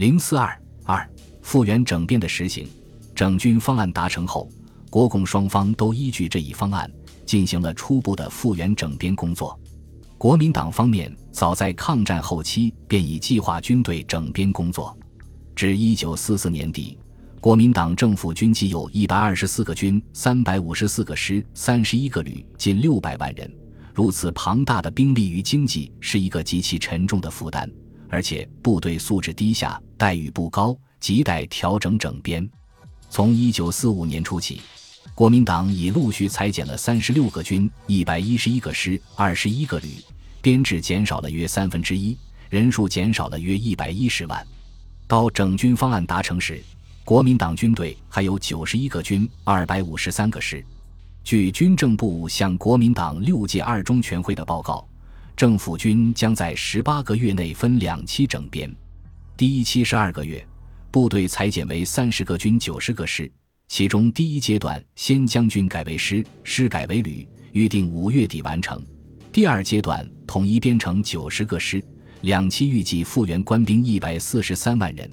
零四二二复原整编的实行，整军方案达成后，国共双方都依据这一方案进行了初步的复原整编工作。国民党方面早在抗战后期便已计划军队整编工作，至一九四四年底，国民党政府军计有一百二十四个军、三百五十四个师、三十一个旅，近六百万人。如此庞大的兵力与经济是一个极其沉重的负担。而且部队素质低下，待遇不高，亟待调整整编。从一九四五年初起，国民党已陆续裁减了三十六个军、一百一十一个师、二十一个旅，编制减少了约三分之一，人数减少了约一百一十万。到整军方案达成时，国民党军队还有九十一个军、二百五十三个师。据军政部向国民党六届二中全会的报告。政府军将在十八个月内分两期整编，第一期十二个月，部队裁减为三十个军、九十个师，其中第一阶段先将军改为师，师改为旅，预定五月底完成；第二阶段统一编成九十个师，两期预计复员官兵一百四十三万人；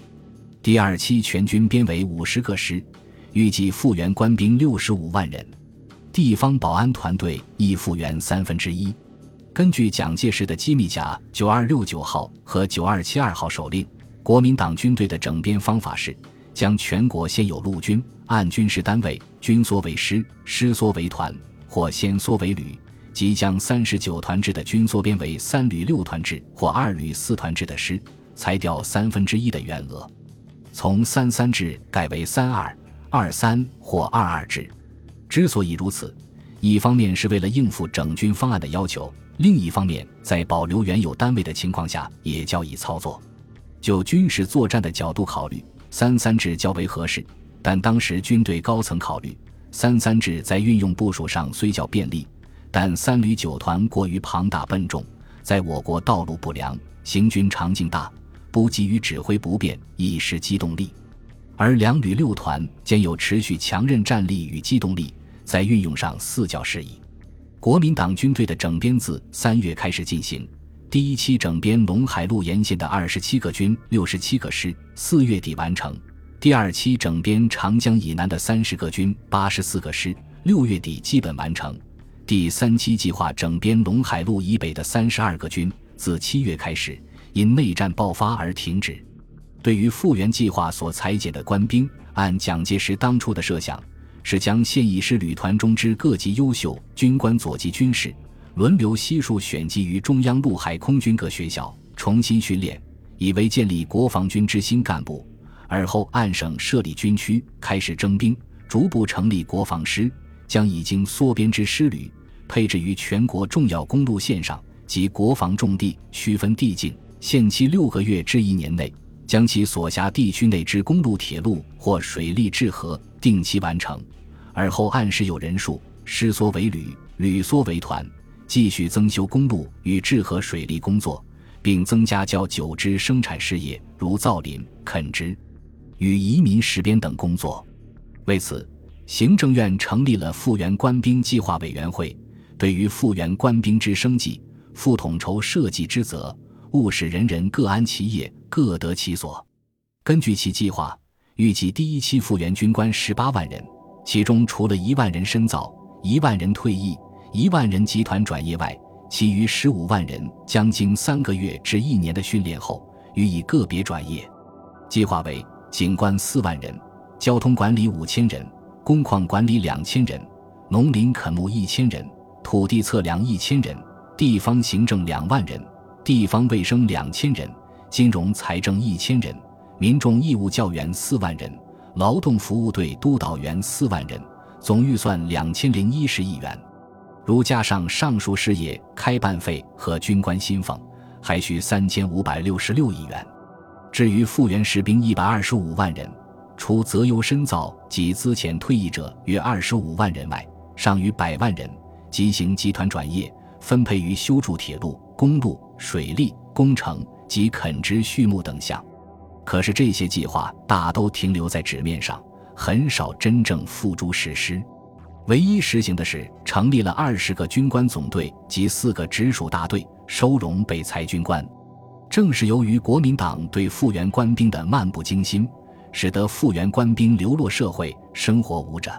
第二期全军编为五十个师，预计复员官兵六十五万人，地方保安团队亦复员三分之一。根据蒋介石的机密甲九二六九号和九二七二号手令，国民党军队的整编方法是：将全国现有陆军按军事单位军缩为师，师缩为团，或先缩为旅；即将三十九团制的军缩编为三旅六团制或二旅四团制的师，裁掉三分之一的员额，从三三制改为三二二三或二二制。之所以如此，一方面是为了应付整军方案的要求。另一方面，在保留原有单位的情况下，也较易操作。就军事作战的角度考虑，三三制较为合适。但当时军队高层考虑，三三制在运用部署上虽较便利，但三旅九团过于庞大笨重，在我国道路不良、行军场径大、不急于指挥不便，易失机动力；而两旅六团兼有持续强韧战力与机动力，在运用上似较适宜。国民党军队的整编自三月开始进行，第一期整编陇海路沿线的二十七个军、六十七个师，四月底完成；第二期整编长江以南的三十个军、八十四个师，六月底基本完成；第三期计划整编陇海路以北的三十二个军，自七月开始，因内战爆发而停止。对于复员计划所裁减的官兵，按蒋介石当初的设想。是将现役师旅团中之各级优秀军官佐级军士，轮流悉数选集于中央陆海空军各学校，重新训练，以为建立国防军之新干部。而后按省设立军区，开始征兵，逐步成立国防师，将已经缩编之师旅配置于全国重要公路线上及国防重地，区分地境，限期六个月至一年内，将其所辖地区内之公路、铁路或水利治河定期完成。而后按时有人数，师缩为旅，旅缩为团，继续增修公路与治河水利工作，并增加较久之生产事业，如造林、垦殖与移民实编等工作。为此，行政院成立了复员官兵计划委员会，对于复员官兵之生计，负统筹设计之责，务使人人各安其业，各得其所。根据其计划，预计第一期复员军官十八万人。其中除了一万人深造、一万人退役、一万人集团转业外，其余十五万人将经三个月至一年的训练后，予以个别转业。计划为：警官四万人，交通管理五千人，工矿管理两千人，农林垦牧一千人，土地测量一千人，地方行政两万人，地方卫生两千人，金融财政一千人，民众义务教员四万人。劳动服务队督导员四万人，总预算两千零一十亿元。如加上上述事业开办费和军官薪俸，还需三千五百六十六亿元。至于复员士兵一百二十五万人，除择优深造及资遣退役者约二十五万人外，尚余百万人即行集团转业，分配于修筑铁路、公路、水利工程及垦殖畜牧等项。可是这些计划大都停留在纸面上，很少真正付诸实施。唯一实行的是成立了二十个军官总队及四个直属大队，收容被裁军官。正是由于国民党对复员官兵的漫不经心，使得复员官兵流落社会，生活无着。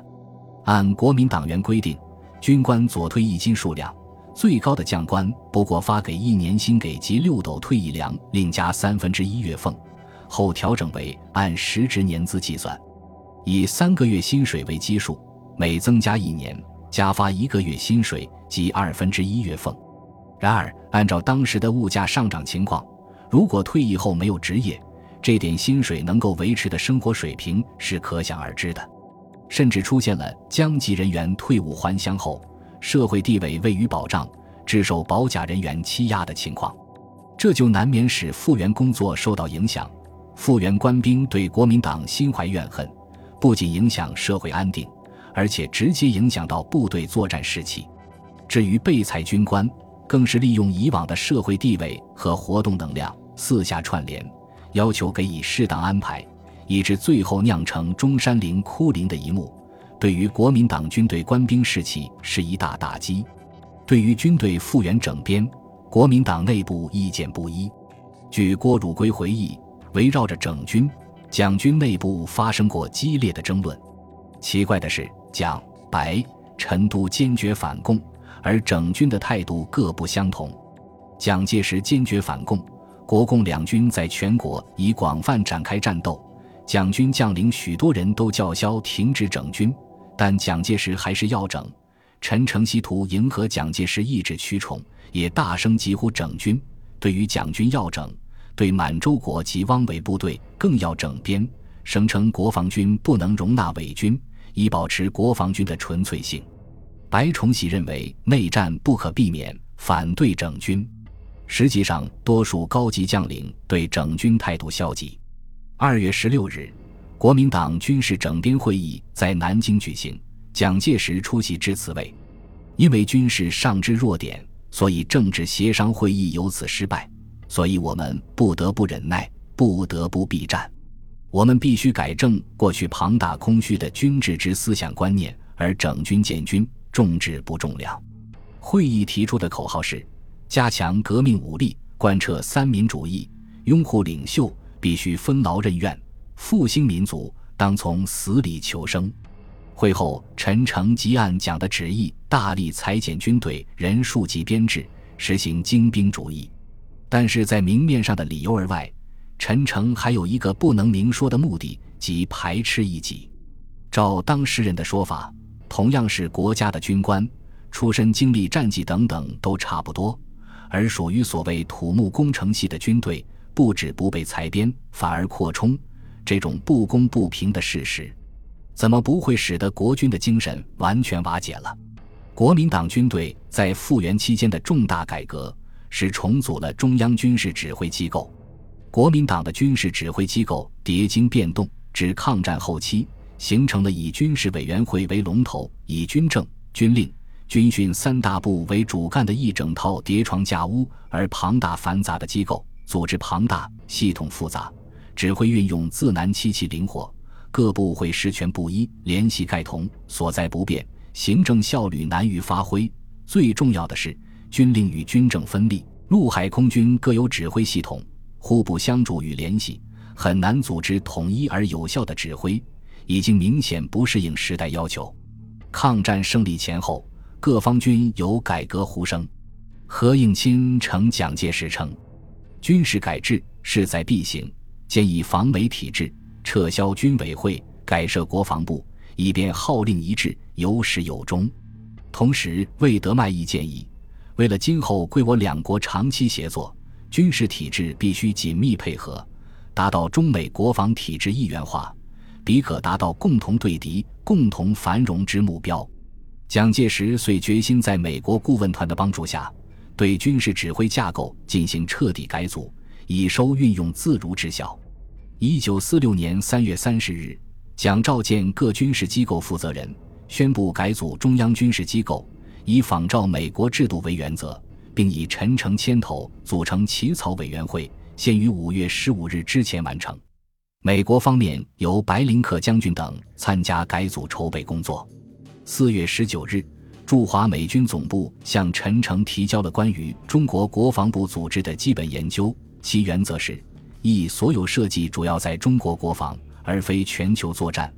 按国民党员规定，军官左退役金数量，最高的将官不过发给一年薪给及六斗退役粮，另加三分之一月俸。后调整为按实职年资计算，以三个月薪水为基数，每增加一年，加发一个月薪水及二分之一月俸。然而，按照当时的物价上涨情况，如果退役后没有职业，这点薪水能够维持的生活水平是可想而知的。甚至出现了将级人员退伍还乡后，社会地位未予保障，致受保甲人员欺压的情况，这就难免使复员工作受到影响。复员官兵对国民党心怀怨恨，不仅影响社会安定，而且直接影响到部队作战士气。至于被裁军官，更是利用以往的社会地位和活动能量，四下串联，要求给予适当安排，以致最后酿成中山陵哭灵的一幕，对于国民党军队官兵士气是一大打击。对于军队复员整编，国民党内部意见不一。据郭汝瑰回忆。围绕着整军，蒋军内部发生过激烈的争论。奇怪的是，蒋、白、陈都坚决反共，而整军的态度各不相同。蒋介石坚决反共，国共两军在全国已广泛展开战斗，蒋军将领许多人都叫嚣停止整军，但蒋介石还是要整。陈诚希图迎合蒋介石意志驱宠，也大声疾呼整军。对于蒋军要整。对满洲国及汪伪部队更要整编，声称国防军不能容纳伪军，以保持国防军的纯粹性。白崇禧认为内战不可避免，反对整军。实际上，多数高级将领对整军态度消极。二月十六日，国民党军事整编会议在南京举行，蒋介石出席致辞位。因为军事上之弱点，所以政治协商会议由此失败。所以我们不得不忍耐，不得不避战。我们必须改正过去庞大空虚的军制之思想观念，而整军建军，重质不重量。会议提出的口号是：加强革命武力，贯彻三民主义，拥护领袖必须分劳任怨，复兴民族当从死里求生。会后，陈诚即按蒋的旨意，大力裁减军队人数及编制，实行精兵主义。但是在明面上的理由而外，陈诚还有一个不能明说的目的，即排斥异己。照当事人的说法，同样是国家的军官，出身经历战绩等等都差不多，而属于所谓土木工程系的军队，不止不被裁编，反而扩充，这种不公不平的事实，怎么不会使得国军的精神完全瓦解了？国民党军队在复员期间的重大改革。是重组了中央军事指挥机构，国民党的军事指挥机构迭经变动，至抗战后期，形成了以军事委员会为龙头，以军政、军令、军训三大部为主干的一整套叠床架屋而庞大繁杂的机构，组织庞大，系统复杂，指挥运用自难机器灵活，各部会实权不一，联系概同，所在不变，行政效率难于发挥。最重要的是。军令与军政分立，陆海空军各有指挥系统，互不相助与联系，很难组织统一而有效的指挥，已经明显不适应时代要求。抗战胜利前后，各方军有改革呼声。何应钦承蒋介石称，军事改制势在必行，建议防伪体制，撤销军委会，改设国防部，以便号令一致，有始有终。同时，魏德迈亦建议。为了今后贵我两国长期协作，军事体制必须紧密配合，达到中美国防体制一元化，彼可达到共同对敌、共同繁荣之目标。蒋介石遂决心在美国顾问团的帮助下，对军事指挥架构进行彻底改组，以收运用自如之效。一九四六年三月三十日，蒋召见各军事机构负责人，宣布改组中央军事机构。以仿照美国制度为原则，并以陈诚牵头组成起草委员会，先于五月十五日之前完成。美国方面由白林克将军等参加改组筹备工作。四月十九日，驻华美军总部向陈诚提交了关于中国国防部组织的基本研究，其原则是：一、所有设计主要在中国国防，而非全球作战；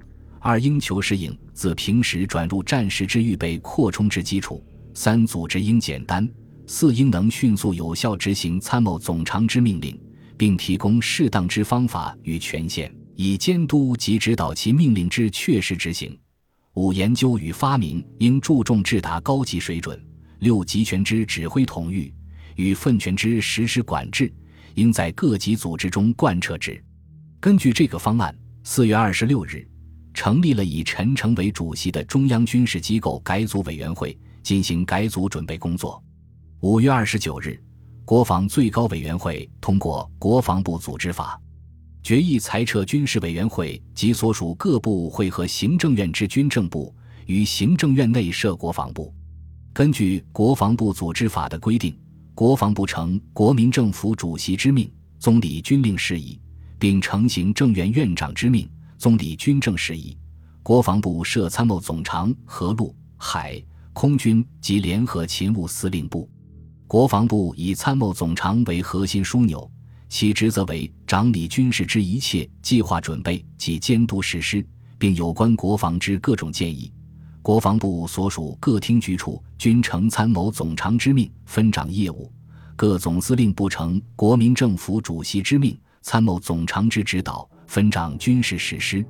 二、应求适应自平时转入战时之预备扩充之基础；三、组织应简单；四、应能迅速有效执行参谋总长之命令，并提供适当之方法与权限，以监督及指导其命令之确实执行。五、研究与发明应注重至达高级水准。六、集权之指挥统御与分权之实施管制，应在各级组织中贯彻之。根据这个方案，四月二十六日，成立了以陈诚为主席的中央军事机构改组委员会，进行改组准备工作。五月二十九日，国防最高委员会通过《国防部组织法》。决议裁撤军事委员会及所属各部会和行政院之军政部，于行政院内设国防部。根据《国防部组织法》的规定，国防部承国民政府主席之命，总理军令事宜，并承行政院院长之命，总理军政事宜。国防部设参谋总长和陆、海、空军及联合勤务司令部。国防部以参谋总长为核心枢纽。其职责为掌理军事之一切计划准备及监督实施，并有关国防之各种建议。国防部所属各厅局处均承参谋总长之命分掌业务，各总司令部承国民政府主席之命，参谋总长之指导，分掌军事实施。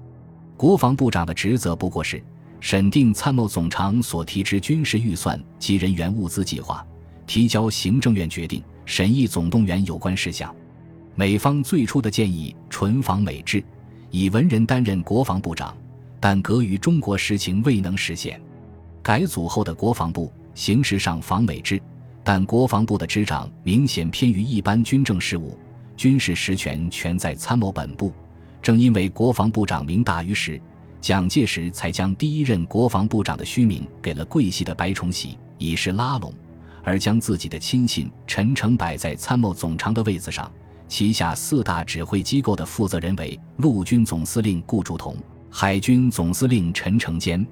国防部长的职责不过是审定参谋总长所提之军事预算及人员物资计划，提交行政院决定，审议总动员有关事项。美方最初的建议纯仿美制，以文人担任国防部长，但隔于中国实情未能实现。改组后的国防部形式上仿美制，但国防部的执掌明显偏于一般军政事务，军事实权全在参谋本部。正因为国防部长名大于实，蒋介石才将第一任国防部长的虚名给了桂系的白崇禧，以示拉拢，而将自己的亲信陈诚摆在参谋总长的位子上。旗下四大指挥机构的负责人为陆军总司令顾祝同、海军总司令陈诚坚、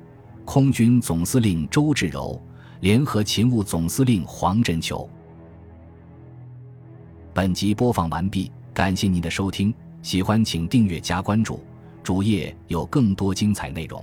空军总司令周至柔、联合勤务总司令黄振球。本集播放完毕，感谢您的收听，喜欢请订阅加关注，主页有更多精彩内容。